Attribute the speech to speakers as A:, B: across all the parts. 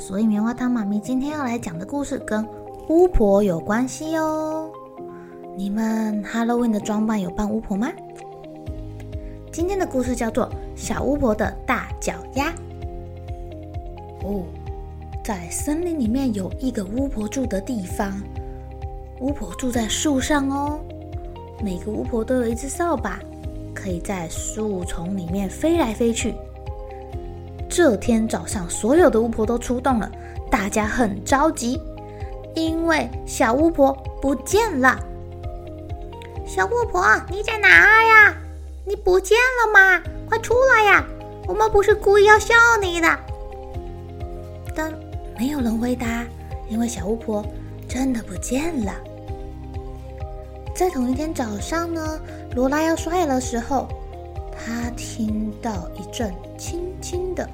A: 所以棉花糖妈咪今天要来讲的故事跟巫婆有关系哦。你们 Halloween 的装扮有扮巫婆吗？今天的故事叫做《小巫婆的大脚丫》。哦，在森林里面有一个巫婆住的地方，巫婆住在树上哦。每个巫婆都有一只扫把，可以在树丛里面飞来飞去。这天早上，所有的巫婆都出动了，大家很着急，因为小巫婆不见了。小巫婆，你在哪呀？你不见了吗？快出来呀！我们不是故意要笑你的。但没有人回答，因为小巫婆真的不见了。在同一天早上呢，罗拉要刷牙的时候，她听到一阵轻轻的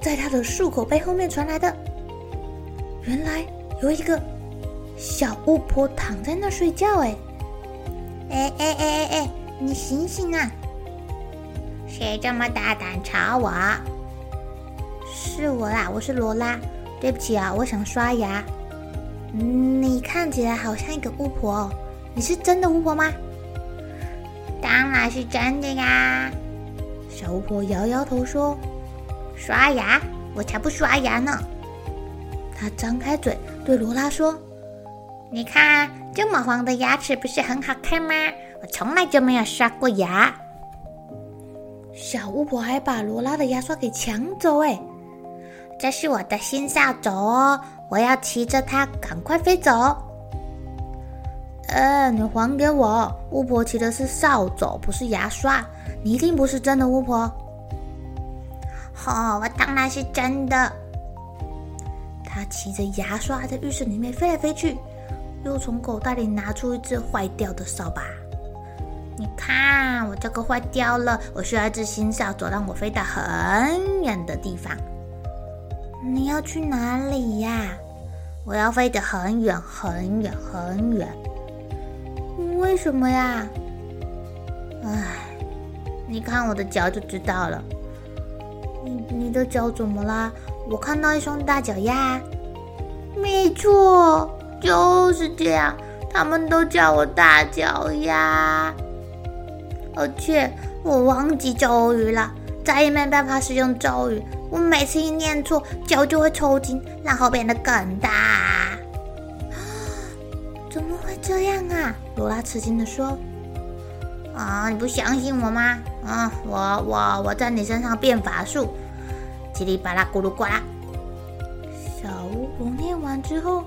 A: 在他的漱口杯后面传来的，原来有一个小巫婆躺在那睡觉。哎，哎哎哎哎哎，你醒醒啊！谁这么大胆吵我？是我啦，我是罗拉。对不起啊，我想刷牙。你看起来好像一个巫婆哦，你是真的巫婆吗？当然是真的呀。小巫婆摇摇头说：“刷牙？我才不刷牙呢。”她张开嘴对罗拉说：“你看这么黄的牙齿不是很好看吗？我从来就没有刷过牙。”小巫婆还把罗拉的牙刷给抢走，哎。这是我的新扫帚哦，我要骑着它赶快飞走。呃，你还给我！巫婆骑的是扫帚，不是牙刷。你一定不是真的巫婆。哦，我当然是真的。她骑着牙刷在浴室里面飞来飞去，又从口袋里拿出一只坏掉的扫把。你看，我这个坏掉了，我需要一只新扫帚，让我飞到很远的地方。你要去哪里呀？我要飞得很远很远很远。为什么呀？唉，你看我的脚就知道了。你你的脚怎么啦？我看到一双大脚丫。没错，就是这样。他们都叫我大脚丫。而且我忘记咒语了，再也没办法使用咒语。我每次一念错，脚就会抽筋，然后变得更大。怎么会这样啊？罗拉吃惊地说：“啊，你不相信我吗？啊，我我我在你身上变法术，叽里吧啦咕噜呱啦。”小巫婆念完之后，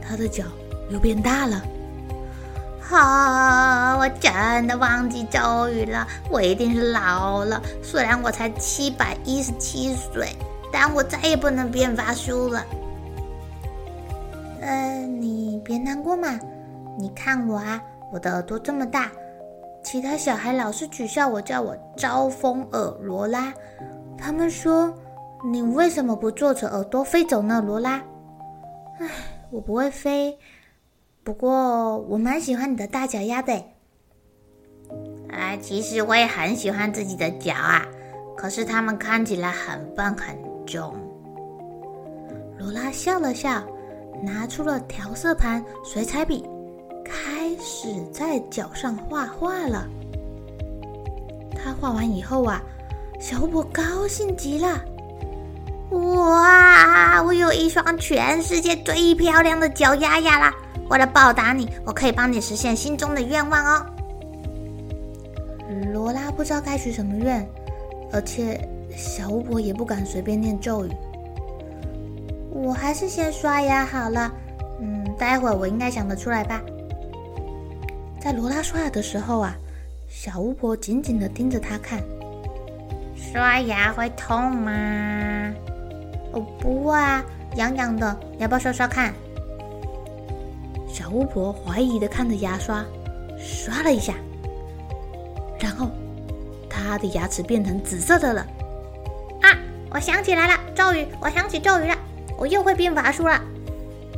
A: 她的脚又变大了。好，我真的忘记咒语了。我一定是老了。虽然我才七百一十七岁，但我再也不能变法术了。呃，你别难过嘛。你看我啊，我的耳朵这么大，其他小孩老是取笑我，叫我招风耳罗拉。他们说，你为什么不坐着耳朵飞走呢，罗拉？唉，我不会飞。不过我蛮喜欢你的大脚丫的，哎，其实我也很喜欢自己的脚啊，可是它们看起来很笨很重。罗拉笑了笑，拿出了调色盘、水彩笔，开始在脚上画画了。他画完以后啊，小巫婆高兴极了。哇！我有一双全世界最漂亮的脚丫丫啦！为了报答你，我可以帮你实现心中的愿望哦。罗拉不知道该许什么愿，而且小巫婆也不敢随便念咒语。我还是先刷牙好了。嗯，待会儿我应该想得出来吧。在罗拉刷牙的时候啊，小巫婆紧紧的盯着她看。刷牙会痛吗？哦，不会啊，痒痒的，你要不要刷刷看？小巫婆怀疑的看着牙刷，刷了一下，然后她的牙齿变成紫色的了。啊，我想起来了，咒语，我想起咒语了，我又会变法术了。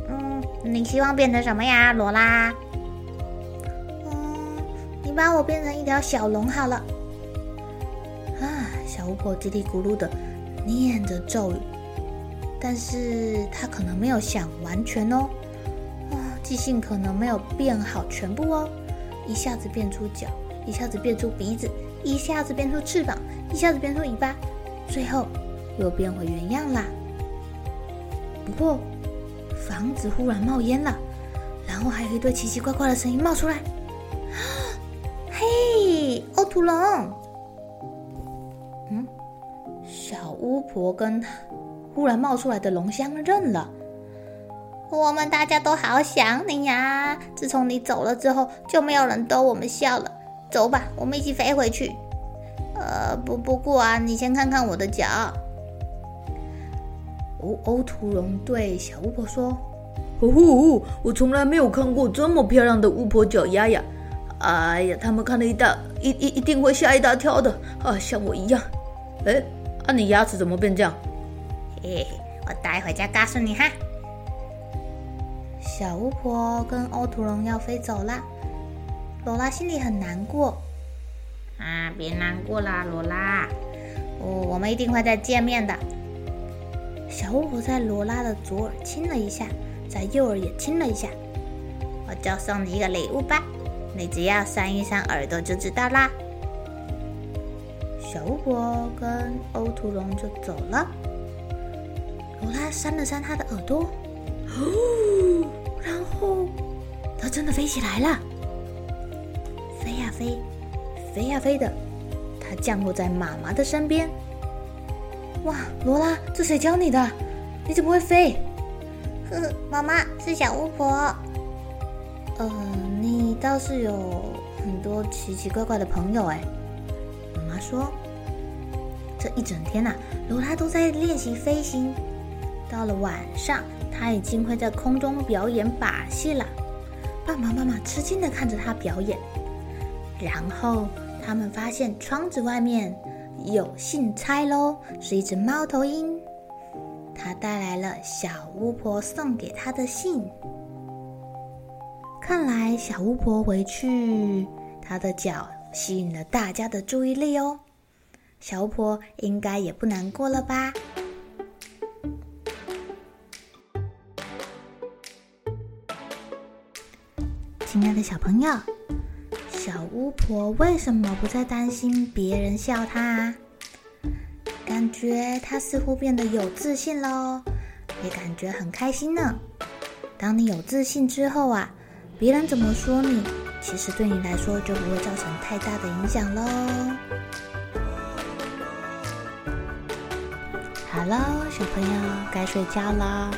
A: 嗯，你希望变成什么呀，罗拉？嗯，你把我变成一条小龙好了。啊，小巫婆叽里咕噜的念着咒语。但是她可能没有想完全哦，啊，记性可能没有变好全部哦，一下子变出脚，一下子变出鼻子，一下子变出翅膀，一下子变出尾巴，最后又变回原样啦。不过房子忽然冒烟了，然后还有一堆奇奇怪怪的声音冒出来。嘿，欧土龙，嗯，小巫婆跟。忽然冒出来的龙相认了，我们大家都好想你呀！自从你走了之后，就没有人逗我们笑了。走吧，我们一起飞回去。呃，不，不过啊，你先看看我的脚。欧欧图龙对小巫婆说：“呼呼，我从来没有看过这么漂亮的巫婆脚丫呀！哎呀，他们看了一大一一一定会吓一大跳的啊，像我一样。哎，啊，你牙齿怎么变这样？”嘿嘿，我待会再告诉你哈。小巫婆跟欧图龙要飞走了，罗拉心里很难过。啊，别难过啦，罗拉，我我们一定会再见面的。小巫婆在罗拉的左耳亲了一下，在右耳也亲了一下。我就送你一个礼物吧，你只要扇一扇耳朵就知道啦。小巫婆跟欧图龙就走了。罗拉扇了扇他的耳朵，哦，真的飞起来了，飞呀飞，飞呀飞的，它降落在妈妈的身边。哇，罗拉，这谁教你的？你怎么会飞？呵呵，妈妈是小巫婆。呃，你倒是有很多奇奇怪怪的朋友哎。妈妈说，这一整天呐、啊，罗拉都在练习飞行。到了晚上，他已经会在空中表演把戏了。爸爸妈妈吃惊地看着他表演。然后他们发现窗子外面有信差喽，是一只猫头鹰。他带来了小巫婆送给他的信。看来小巫婆回去，她的脚吸引了大家的注意力哦。小巫婆应该也不难过了吧？亲爱的小朋友，小巫婆为什么不再担心别人笑她？感觉她似乎变得有自信喽，也感觉很开心呢。当你有自信之后啊，别人怎么说你，其实对你来说就不会造成太大的影响喽。好喽，小朋友该睡觉了，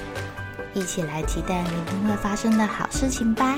A: 一起来期待明天会发生的好事情吧。